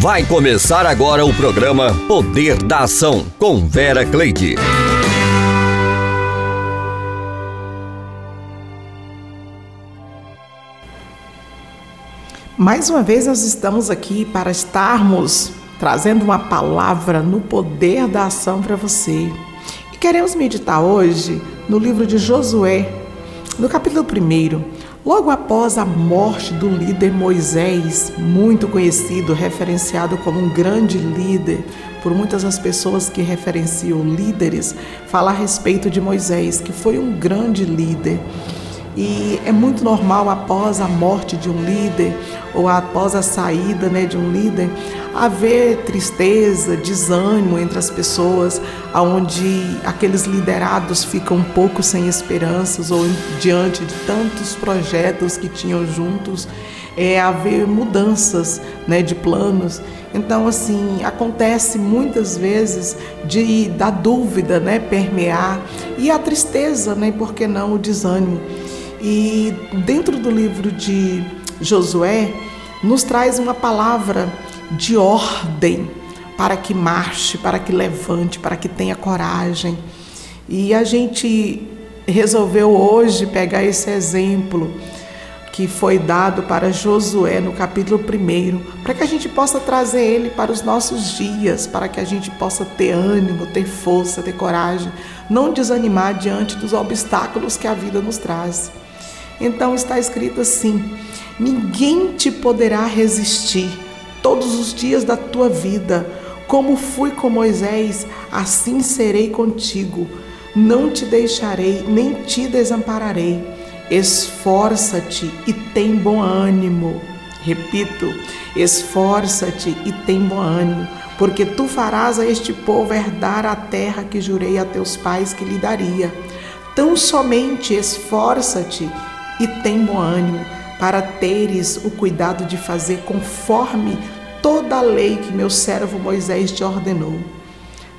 Vai começar agora o programa Poder da Ação com Vera Cleide. Mais uma vez nós estamos aqui para estarmos trazendo uma palavra no poder da ação para você. E queremos meditar hoje no livro de Josué, no capítulo 1, Logo após a morte do líder Moisés, muito conhecido, referenciado como um grande líder, por muitas das pessoas que referenciam líderes, fala a respeito de Moisés, que foi um grande líder. E é muito normal após a morte de um líder ou após a saída né, de um líder haver tristeza, desânimo entre as pessoas, onde aqueles liderados ficam um pouco sem esperanças ou diante de tantos projetos que tinham juntos, é haver mudanças né, de planos. Então, assim, acontece muitas vezes de da dúvida né, permear e a tristeza, né, por que não o desânimo. E dentro do livro de Josué, nos traz uma palavra de ordem para que marche, para que levante, para que tenha coragem. E a gente resolveu hoje pegar esse exemplo que foi dado para Josué no capítulo 1, para que a gente possa trazer ele para os nossos dias, para que a gente possa ter ânimo, ter força, ter coragem, não desanimar diante dos obstáculos que a vida nos traz. Então está escrito assim: ninguém te poderá resistir todos os dias da tua vida. Como fui com Moisés, assim serei contigo. Não te deixarei, nem te desampararei. Esforça-te e tem bom ânimo. Repito, esforça-te e tem bom ânimo, porque tu farás a este povo herdar a terra que jurei a teus pais que lhe daria. Tão somente esforça-te e tem bom ânimo, para teres o cuidado de fazer conforme toda a lei que meu servo Moisés te ordenou.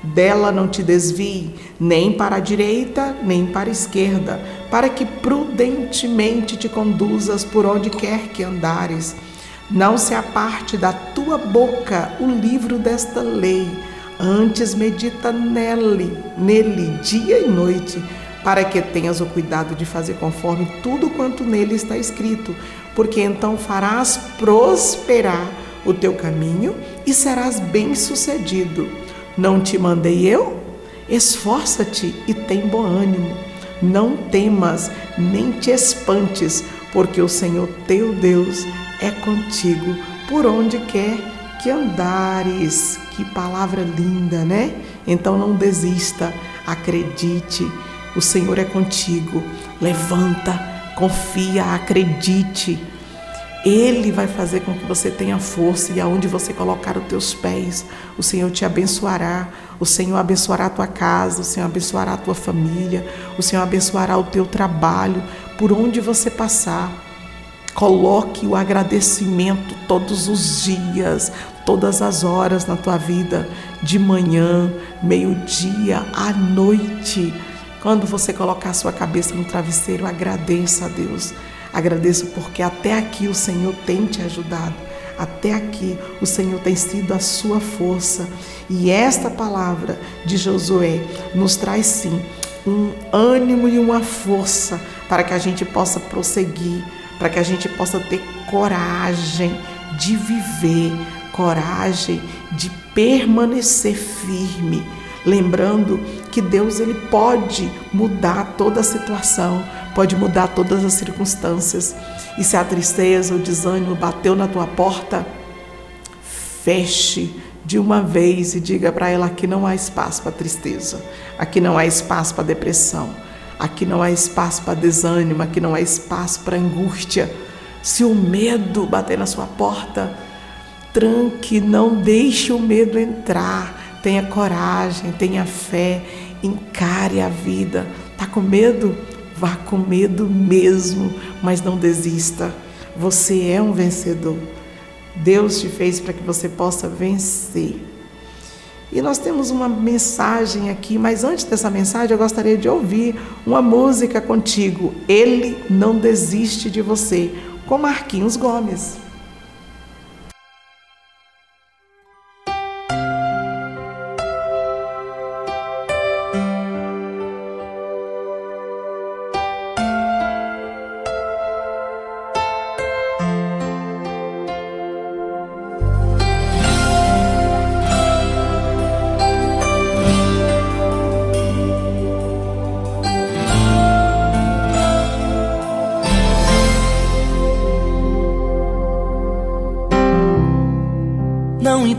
Dela não te desvie, nem para a direita, nem para a esquerda, para que prudentemente te conduzas por onde quer que andares. Não se aparte da tua boca o livro desta lei, antes medita nele, nele dia e noite para que tenhas o cuidado de fazer conforme tudo quanto nele está escrito, porque então farás prosperar o teu caminho e serás bem-sucedido. Não te mandei eu? Esforça-te e tem bom ânimo. Não temas, nem te espantes, porque o Senhor teu Deus é contigo por onde quer que andares. Que palavra linda, né? Então não desista, acredite o Senhor é contigo. Levanta, confia, acredite. Ele vai fazer com que você tenha força e aonde você colocar os teus pés, o Senhor te abençoará. O Senhor abençoará a tua casa, o Senhor abençoará a tua família, o Senhor abençoará o teu trabalho, por onde você passar. Coloque o agradecimento todos os dias, todas as horas na tua vida, de manhã, meio-dia, à noite. Quando você colocar sua cabeça no travesseiro, agradeça a Deus. Agradeça porque até aqui o Senhor tem te ajudado. Até aqui o Senhor tem sido a sua força. E esta palavra de Josué nos traz sim um ânimo e uma força para que a gente possa prosseguir, para que a gente possa ter coragem de viver, coragem de permanecer firme lembrando que Deus ele pode mudar toda a situação, pode mudar todas as circunstâncias. E se a tristeza, o desânimo bateu na tua porta, feche de uma vez e diga para ela que não há espaço para tristeza, aqui não há espaço para depressão, aqui não há espaço para desânimo, aqui não há espaço para angústia. Se o medo bater na sua porta, tranque, não deixe o medo entrar Tenha coragem, tenha fé, encare a vida. Tá com medo? Vá com medo mesmo, mas não desista. Você é um vencedor. Deus te fez para que você possa vencer. E nós temos uma mensagem aqui, mas antes dessa mensagem eu gostaria de ouvir uma música contigo. Ele não desiste de você, com Marquinhos Gomes.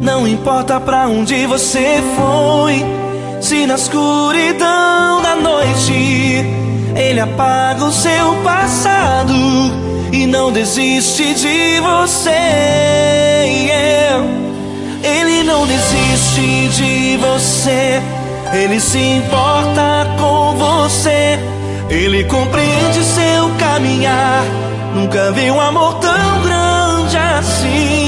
Não importa pra onde você foi, se na escuridão da noite ele apaga o seu passado e não desiste de você. Ele não desiste de você, ele se importa com você, ele compreende seu caminhar. Nunca vi um amor tão grande assim.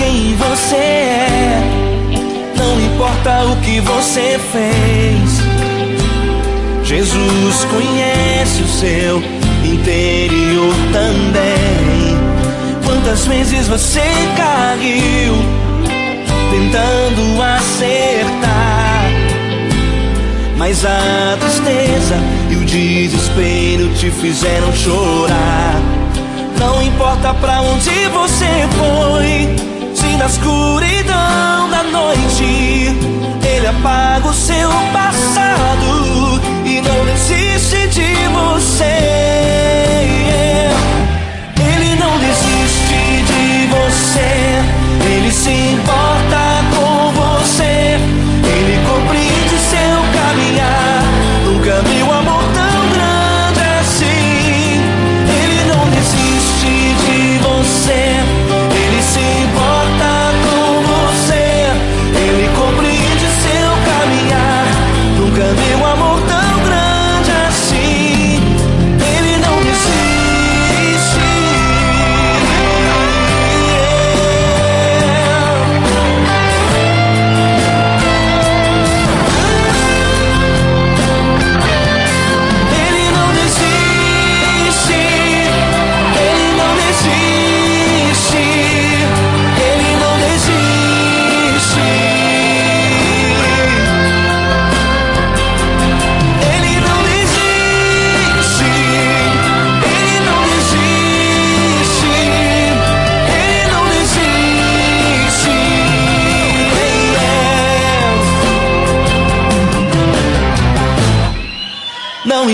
Quem você é, não importa o que você fez. Jesus conhece o seu interior também. Quantas vezes você caiu tentando acertar? Mas a tristeza e o desespero te fizeram chorar. Se na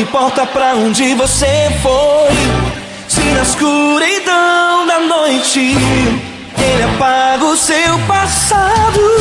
importa pra onde você foi, se na escuridão da noite ele apaga o seu passado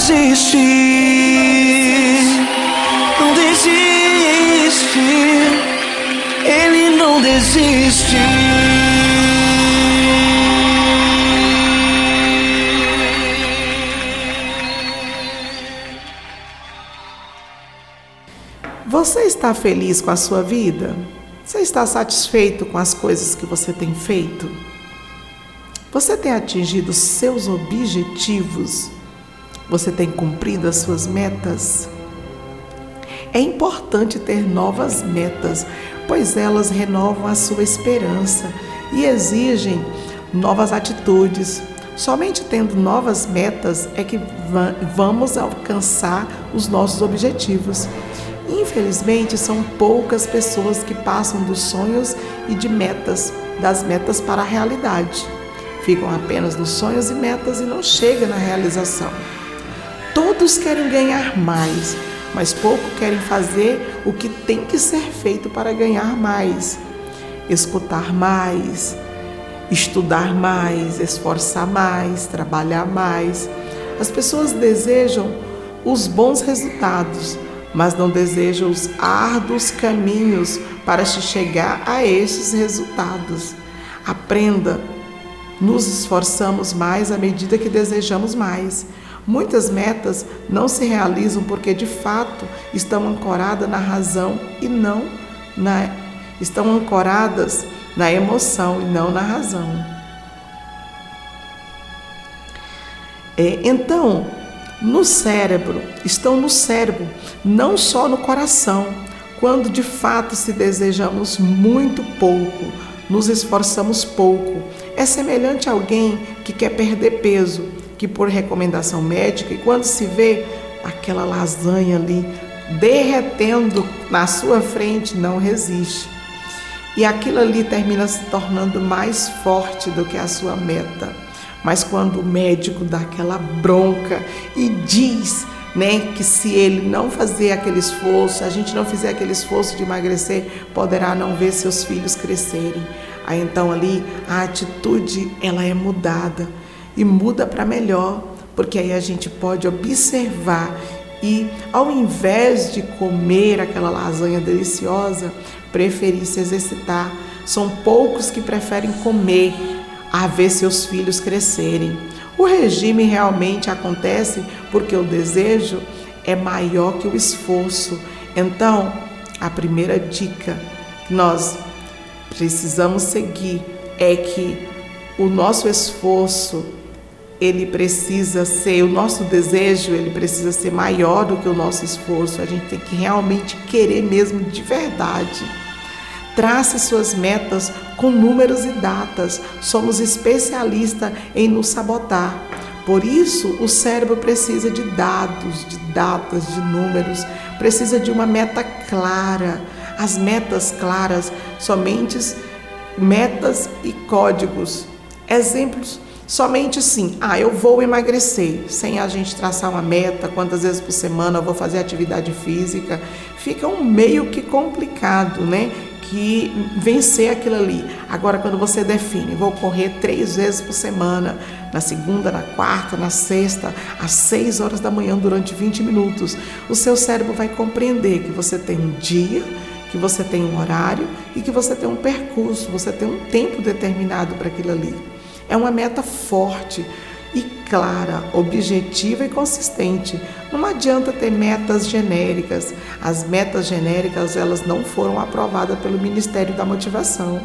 desiste. Não desiste. Ele não desiste. Você está feliz com a sua vida? Você está satisfeito com as coisas que você tem feito? Você tem atingido seus objetivos? Você tem cumprido as suas metas? É importante ter novas metas, pois elas renovam a sua esperança e exigem novas atitudes. Somente tendo novas metas é que va vamos alcançar os nossos objetivos. Infelizmente, são poucas pessoas que passam dos sonhos e de metas, das metas para a realidade. ficam apenas nos sonhos e metas e não chegam na realização. Todos querem ganhar mais, mas pouco querem fazer o que tem que ser feito para ganhar mais. Escutar mais, estudar mais, esforçar mais, trabalhar mais. As pessoas desejam os bons resultados, mas não desejam os árduos caminhos para se chegar a esses resultados. Aprenda, nos esforçamos mais à medida que desejamos mais. Muitas metas não se realizam porque de fato estão ancoradas na razão e não na estão ancoradas na emoção e não na razão. É, então, no cérebro, estão no cérebro, não só no coração. Quando de fato se desejamos muito pouco, nos esforçamos pouco, é semelhante a alguém que quer perder peso, que por recomendação médica, e quando se vê aquela lasanha ali derretendo na sua frente, não resiste. E aquilo ali termina se tornando mais forte do que a sua meta. Mas quando o médico dá aquela bronca e diz né, que se ele não fazer aquele esforço, a gente não fizer aquele esforço de emagrecer, poderá não ver seus filhos crescerem. Aí então ali a atitude ela é mudada e muda para melhor, porque aí a gente pode observar e ao invés de comer aquela lasanha deliciosa, preferir se exercitar. São poucos que preferem comer a ver seus filhos crescerem. O regime realmente acontece porque o desejo é maior que o esforço. Então, a primeira dica que nós precisamos seguir é que o nosso esforço ele precisa ser, o nosso desejo, ele precisa ser maior do que o nosso esforço. A gente tem que realmente querer mesmo de verdade. Trace suas metas com números e datas. Somos especialistas em nos sabotar. Por isso, o cérebro precisa de dados, de datas, de números, precisa de uma meta clara. As metas claras, somente metas e códigos. Exemplos somente assim, ah, eu vou emagrecer, sem a gente traçar uma meta, quantas vezes por semana eu vou fazer atividade física, fica um meio que complicado, né? que vencer aquilo ali. Agora, quando você define, vou correr três vezes por semana, na segunda, na quarta, na sexta, às seis horas da manhã, durante 20 minutos, o seu cérebro vai compreender que você tem um dia, que você tem um horário e que você tem um percurso, você tem um tempo determinado para aquilo ali. É uma meta forte e clara, objetiva e consistente. Não adianta ter metas genéricas. As metas genéricas, elas não foram aprovadas pelo Ministério da Motivação.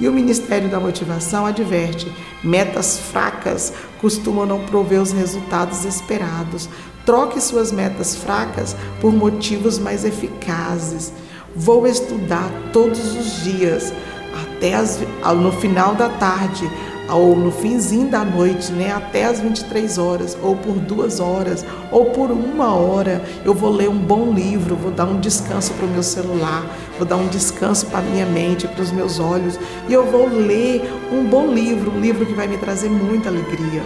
E o Ministério da Motivação adverte: metas fracas costumam não prover os resultados esperados. Troque suas metas fracas por motivos mais eficazes. Vou estudar todos os dias, até as, no final da tarde, ou no finzinho da noite, né, até as 23 horas, ou por duas horas, ou por uma hora, eu vou ler um bom livro, vou dar um descanso para o meu celular, vou dar um descanso para a minha mente, para os meus olhos, e eu vou ler um bom livro, um livro que vai me trazer muita alegria,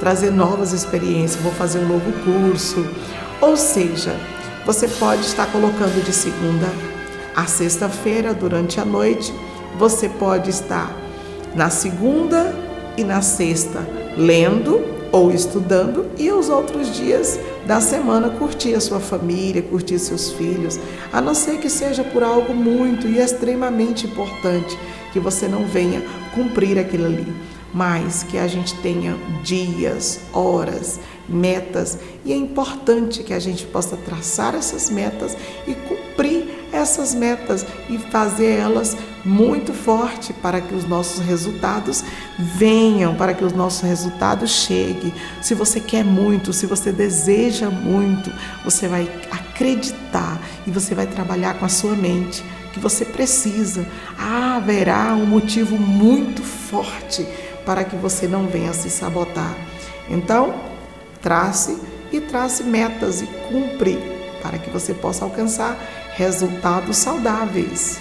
trazer novas experiências, vou fazer um novo curso. Ou seja, você pode estar colocando de segunda a sexta-feira durante a noite, você pode estar na segunda e na sexta lendo ou estudando e os outros dias da semana curtir a sua família, curtir seus filhos, a não ser que seja por algo muito e extremamente importante que você não venha cumprir aquilo ali, mas que a gente tenha dias, horas, metas e é importante que a gente possa traçar essas metas e cumprir essas metas e fazer elas muito forte para que os nossos resultados venham, para que os nossos resultados cheguem. Se você quer muito, se você deseja muito, você vai acreditar e você vai trabalhar com a sua mente que você precisa. Ah, haverá um motivo muito forte para que você não venha se sabotar. Então, trace e trace metas e cumpre para que você possa alcançar resultados saudáveis.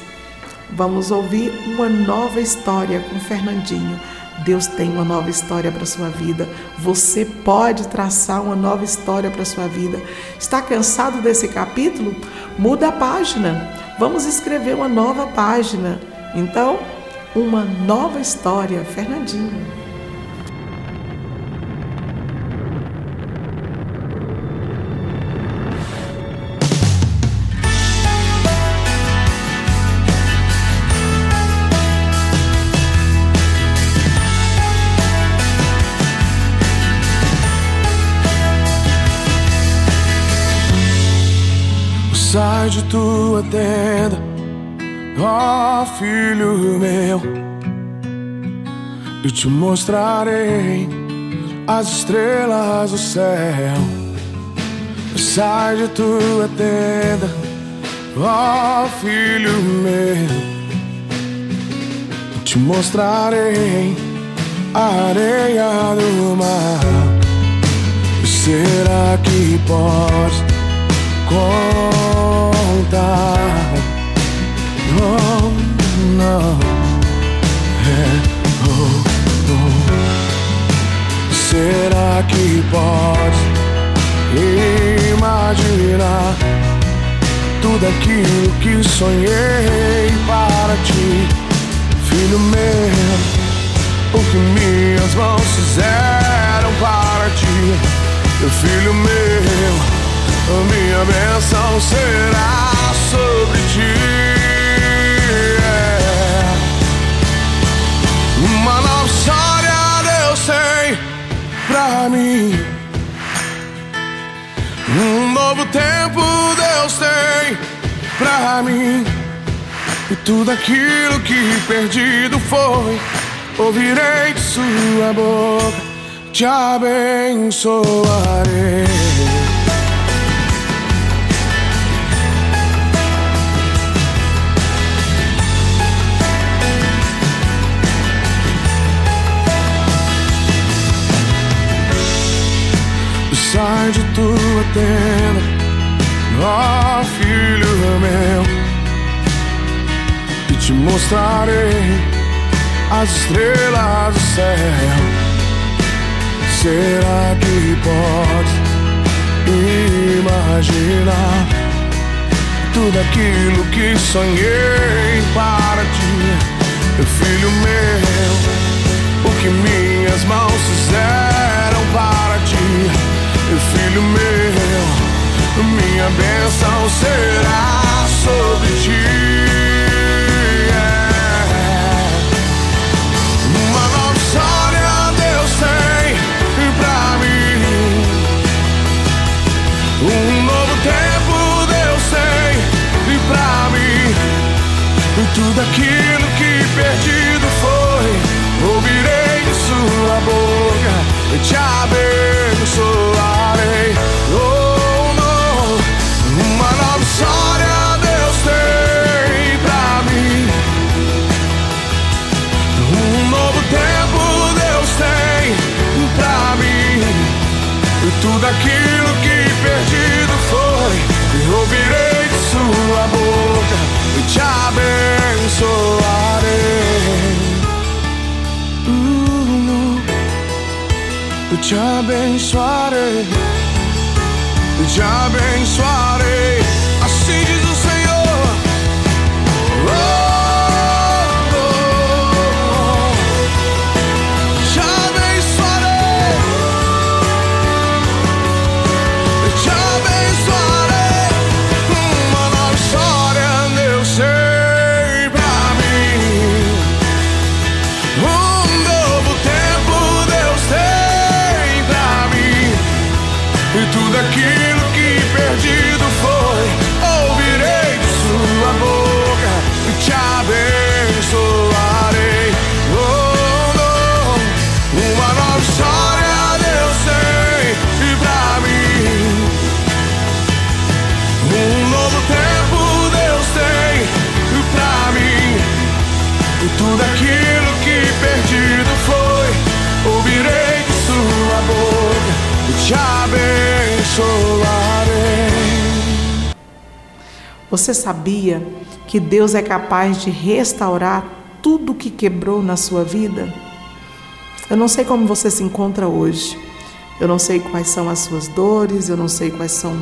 Vamos ouvir uma nova história com Fernandinho. Deus tem uma nova história para sua vida. Você pode traçar uma nova história para sua vida. Está cansado desse capítulo? Muda a página. Vamos escrever uma nova página. Então, uma nova história, Fernandinho. De tua tenda, ó oh, filho meu, e te mostrarei as estrelas do céu. Sai de tua tenda, ó oh, filho meu, te mostrarei a areia do mar. Será que podes? Contar. Oh, não. É, oh, oh. Será que pode imaginar tudo aquilo que sonhei para ti, filho meu? O que minhas mãos fizeram para ti, meu filho meu minha bênção será sobre ti. É. Uma nova história Deus tem pra mim. Um novo tempo Deus tem pra mim. E tudo aquilo que perdido foi, ouvirei de sua boca, te abençoarei. Sai de tua tenda, ó oh, filho meu, e te mostrarei as estrelas do céu. Será que pode imaginar tudo aquilo que sonhei para ti, meu filho meu? O que minhas mãos fizeram para ti filho meu, minha bênção será sobre ti. Uma nova história Deus tem pra mim. Um novo tempo Deus tem pra mim. E tudo aquilo que perdido foi, ouvirei de sua boca. Te abençoar. Tudo aquilo que perdido foi, eu ouvirei de sua boca e te abençoarei. Uh, eu te abençoarei, eu te abençoarei. Você sabia que Deus é capaz de restaurar tudo que quebrou na sua vida? Eu não sei como você se encontra hoje. Eu não sei quais são as suas dores, eu não sei quais são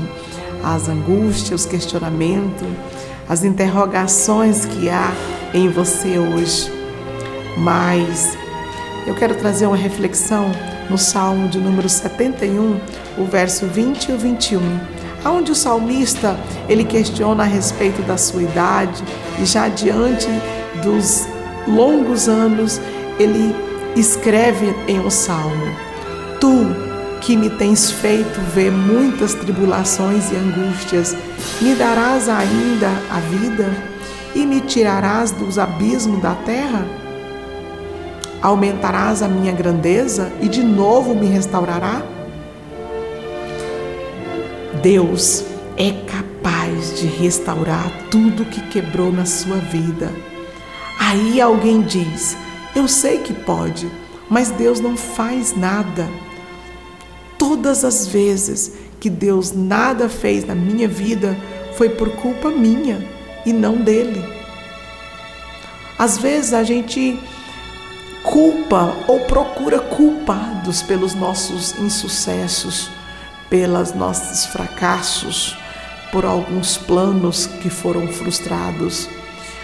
as angústias, os questionamentos, as interrogações que há em você hoje. Mas eu quero trazer uma reflexão no Salmo de número 71, o verso 20 e o 21, aonde o salmista ele questiona a respeito da sua idade e já diante dos longos anos ele escreve em um salmo: Tu que me tens feito ver muitas tribulações e angústias, me darás ainda a vida e me tirarás dos abismos da terra? Aumentarás a minha grandeza e de novo me restaurará? Deus é capaz de restaurar tudo que quebrou na sua vida. Aí alguém diz: Eu sei que pode, mas Deus não faz nada. Todas as vezes que Deus nada fez na minha vida foi por culpa minha e não dele. Às vezes a gente culpa ou procura culpados pelos nossos insucessos, pelos nossos fracassos, por alguns planos que foram frustrados,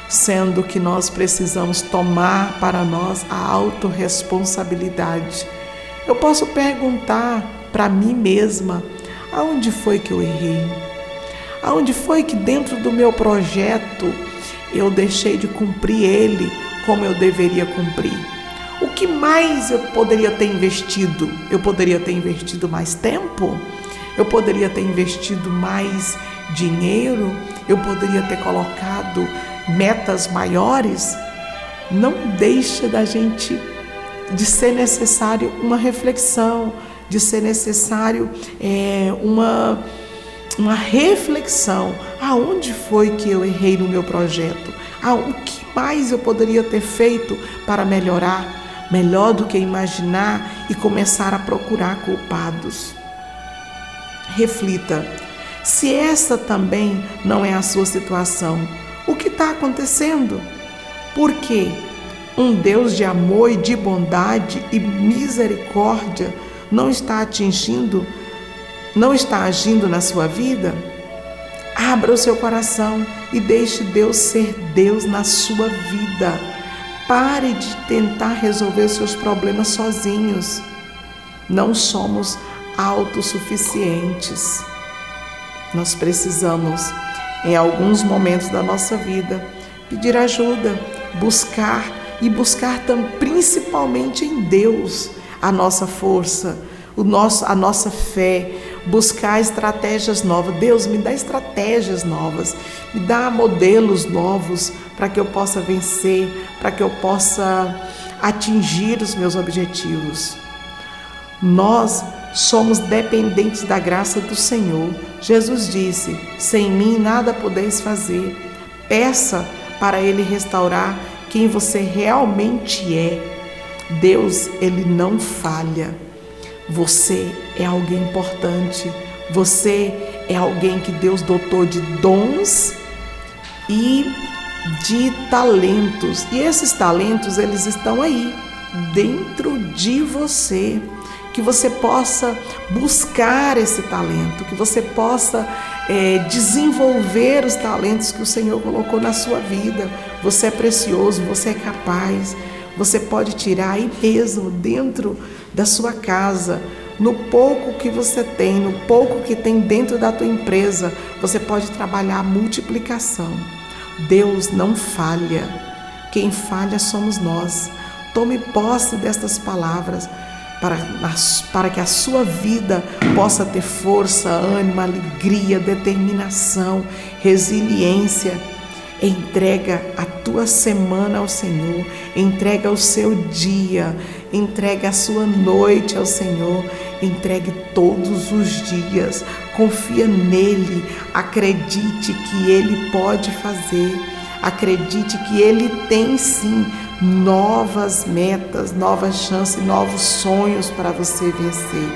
sendo que nós precisamos tomar para nós a autorresponsabilidade. Eu posso perguntar para mim mesma: aonde foi que eu errei? Aonde foi que dentro do meu projeto eu deixei de cumprir ele como eu deveria cumprir? Que mais eu poderia ter investido? Eu poderia ter investido mais tempo? Eu poderia ter investido mais dinheiro? Eu poderia ter colocado metas maiores? Não deixa da gente de ser necessário uma reflexão, de ser necessário é, uma, uma reflexão. Aonde foi que eu errei no meu projeto? Ah, o que mais eu poderia ter feito para melhorar? Melhor do que imaginar e começar a procurar culpados. Reflita: se essa também não é a sua situação, o que está acontecendo? Por quê? Um Deus de amor e de bondade e misericórdia não está atingindo, não está agindo na sua vida? Abra o seu coração e deixe Deus ser Deus na sua vida. Pare de tentar resolver seus problemas sozinhos. Não somos autossuficientes. Nós precisamos, em alguns momentos da nossa vida, pedir ajuda, buscar e buscar principalmente em Deus a nossa força, o nosso, a nossa fé, buscar estratégias novas. Deus, me dá estratégias novas, me dá modelos novos para que eu possa vencer, para que eu possa atingir os meus objetivos. Nós somos dependentes da graça do Senhor. Jesus disse: Sem mim nada podeis fazer. Peça para Ele restaurar quem você realmente é. Deus, Ele não falha. Você é alguém importante. Você é alguém que Deus dotou de dons e de talentos. E esses talentos, eles estão aí, dentro de você. Que você possa buscar esse talento, que você possa é, desenvolver os talentos que o Senhor colocou na sua vida. Você é precioso, você é capaz. Você pode tirar aí mesmo, dentro da sua casa, no pouco que você tem, no pouco que tem dentro da tua empresa, você pode trabalhar a multiplicação. Deus não falha. Quem falha somos nós. Tome posse destas palavras para, para que a sua vida possa ter força, ânimo, alegria, determinação, resiliência Entrega a tua semana ao Senhor, entrega o seu dia, entrega a sua noite ao Senhor, entregue todos os dias, confia nele, acredite que ele pode fazer, acredite que ele tem sim novas metas, novas chances, novos sonhos para você vencer.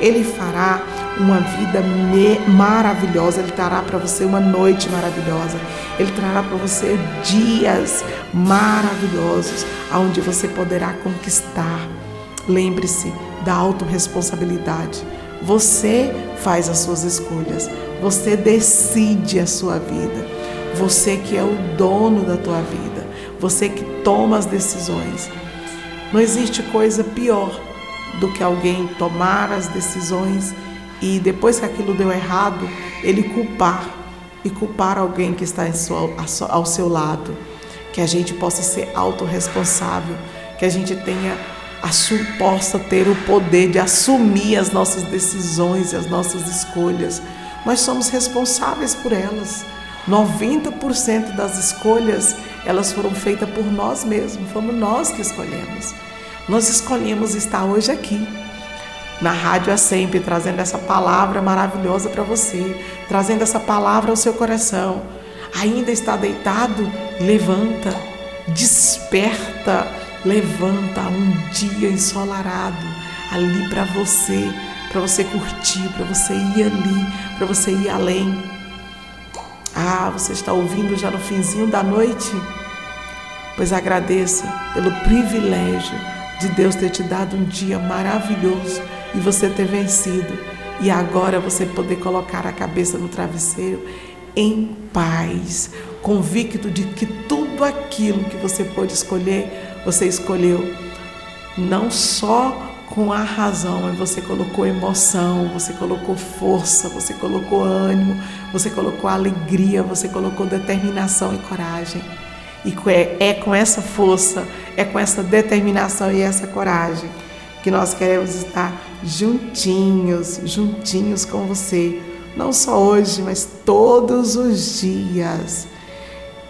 Ele fará uma vida maravilhosa, Ele trará para você uma noite maravilhosa, Ele trará para você dias maravilhosos, onde você poderá conquistar lembre-se da autorresponsabilidade. Você faz as suas escolhas, você decide a sua vida. Você que é o dono da tua vida, você que toma as decisões. Não existe coisa pior do que alguém tomar as decisões e depois que aquilo deu errado, ele culpar e culpar alguém que está ao seu lado. Que a gente possa ser autorresponsável, que a gente tenha possa ter o poder de assumir as nossas decisões e as nossas escolhas. Nós somos responsáveis por elas. 90% das escolhas, elas foram feitas por nós mesmos, fomos nós que escolhemos. Nós escolhemos estar hoje aqui, na Rádio é sempre trazendo essa palavra maravilhosa para você, trazendo essa palavra ao seu coração. Ainda está deitado? Levanta, desperta, levanta um dia ensolarado ali para você, para você curtir, para você ir ali, para você ir além. Ah, você está ouvindo já no finzinho da noite? Pois agradeça pelo privilégio de Deus ter te dado um dia maravilhoso e você ter vencido. E agora você poder colocar a cabeça no travesseiro em paz, convicto de que tudo aquilo que você pôde escolher, você escolheu não só com a razão, mas você colocou emoção, você colocou força, você colocou ânimo, você colocou alegria, você colocou determinação e coragem. E é, é com essa força, é com essa determinação e essa coragem que nós queremos estar juntinhos, juntinhos com você, não só hoje, mas todos os dias.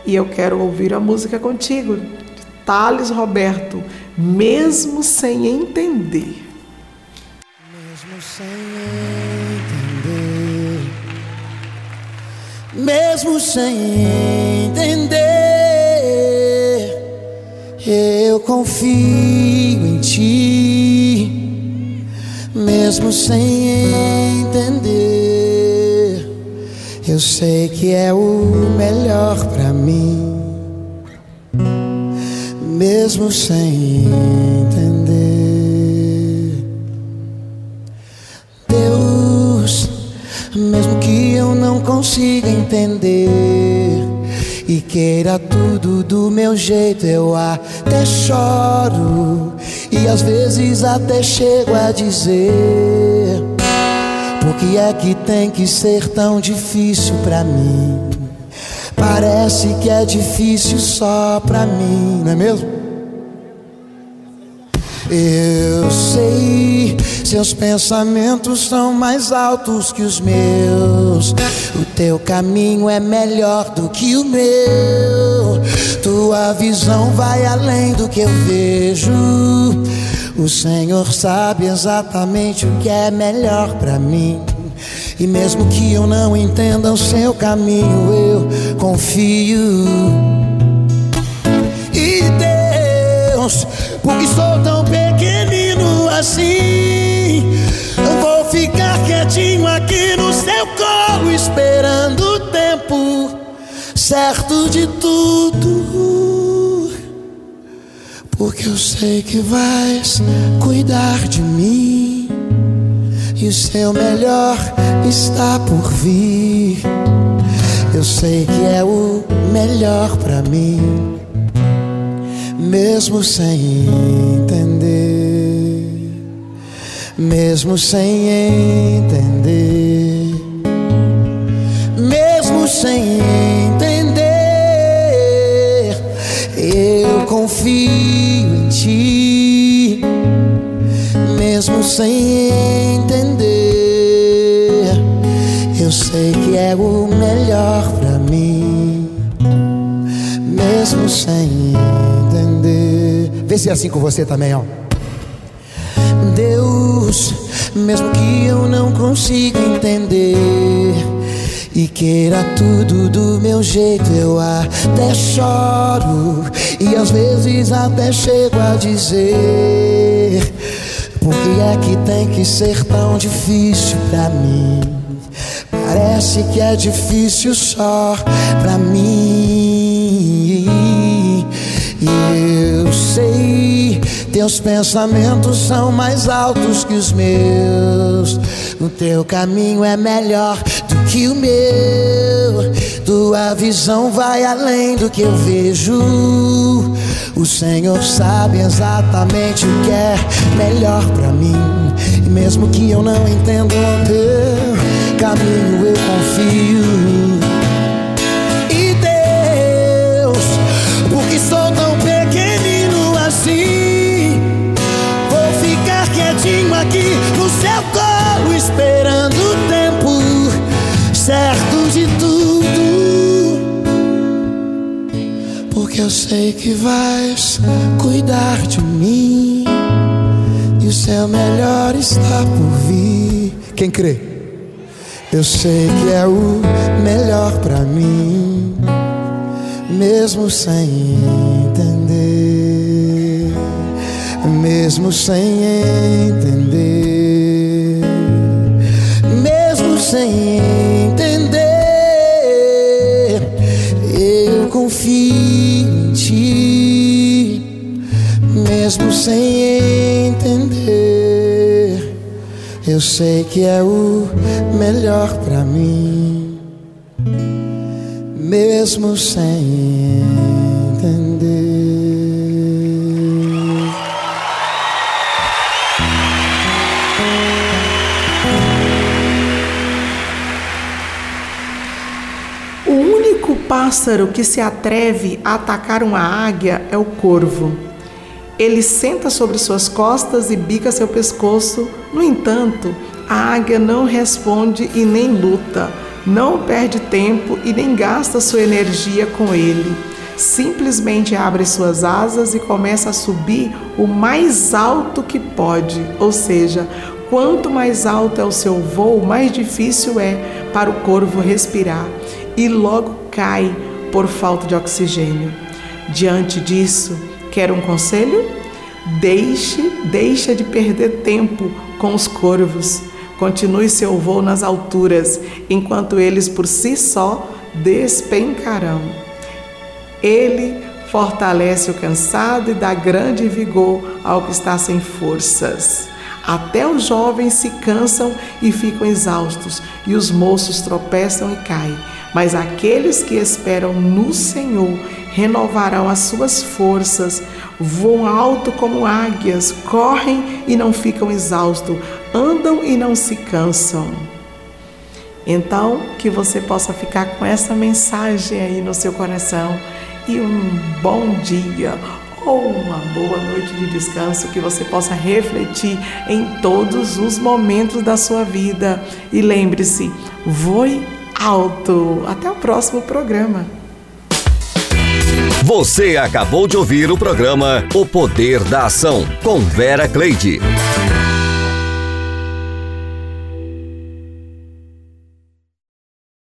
E eu quero ouvir a música contigo, de Thales Roberto, mesmo sem entender. Mesmo sem entender, mesmo sem entender, eu confio em ti, mesmo sem entender. Eu sei que é o melhor para mim mesmo sem entender. Deus, mesmo que eu não consiga entender e queira tudo do meu jeito, eu até choro e às vezes até chego a dizer: Por que é que tem que ser tão difícil para mim? Parece que é difícil só pra mim, não é mesmo? Eu sei, seus pensamentos são mais altos que os meus. O teu caminho é melhor do que o meu. Tua visão vai além do que eu vejo. O Senhor sabe exatamente o que é melhor para mim. E mesmo que eu não entenda o seu caminho, eu confio. E Deus, porque sou tão pequenino assim, eu vou ficar quietinho aqui no seu colo, esperando o tempo certo de tudo. Porque eu sei que vais cuidar de mim e o seu melhor está por vir. Eu sei que é o melhor para mim, mesmo sem entender, mesmo sem entender, mesmo sem entender. Sem entender. Eu sei que é o melhor para mim, mesmo sem entender. Vê se é assim com você também, ó. Deus, mesmo que eu não consiga entender e queira tudo do meu jeito, eu até choro e às vezes até chego a dizer: Por que é que tem que ser tão difícil pra mim? Parece que é difícil só pra mim. E eu sei teus pensamentos são mais altos que os meus. O teu caminho é melhor do que o meu. Tua visão vai além do que eu vejo. O Senhor sabe exatamente o que é melhor para mim. E mesmo que eu não entenda o teu caminho, eu confio. Porque eu sei que vais cuidar de mim e o seu melhor está por vir. Quem crê? Eu sei que é o melhor para mim, mesmo sem entender, mesmo sem entender, mesmo sem entender, confio em ti, mesmo sem entender. Eu sei que é o melhor pra mim, mesmo sem entender. Pássaro que se atreve a atacar uma águia é o corvo. Ele senta sobre suas costas e bica seu pescoço. No entanto, a águia não responde e nem luta, não perde tempo e nem gasta sua energia com ele. Simplesmente abre suas asas e começa a subir o mais alto que pode, ou seja, quanto mais alto é o seu voo, mais difícil é para o corvo respirar e logo cai por falta de oxigênio. Diante disso, quer um conselho? Deixe, deixa de perder tempo com os corvos. Continue seu voo nas alturas, enquanto eles por si só despencarão. Ele fortalece o cansado e dá grande vigor ao que está sem forças. Até os jovens se cansam e ficam exaustos, e os moços tropeçam e caem. Mas aqueles que esperam no Senhor renovarão as suas forças, voam alto como águias, correm e não ficam exaustos, andam e não se cansam. Então, que você possa ficar com essa mensagem aí no seu coração e um bom dia ou uma boa noite de descanso, que você possa refletir em todos os momentos da sua vida. E lembre-se, voe alto. Até o próximo programa. Você acabou de ouvir o programa O Poder da Ação com Vera Cleide.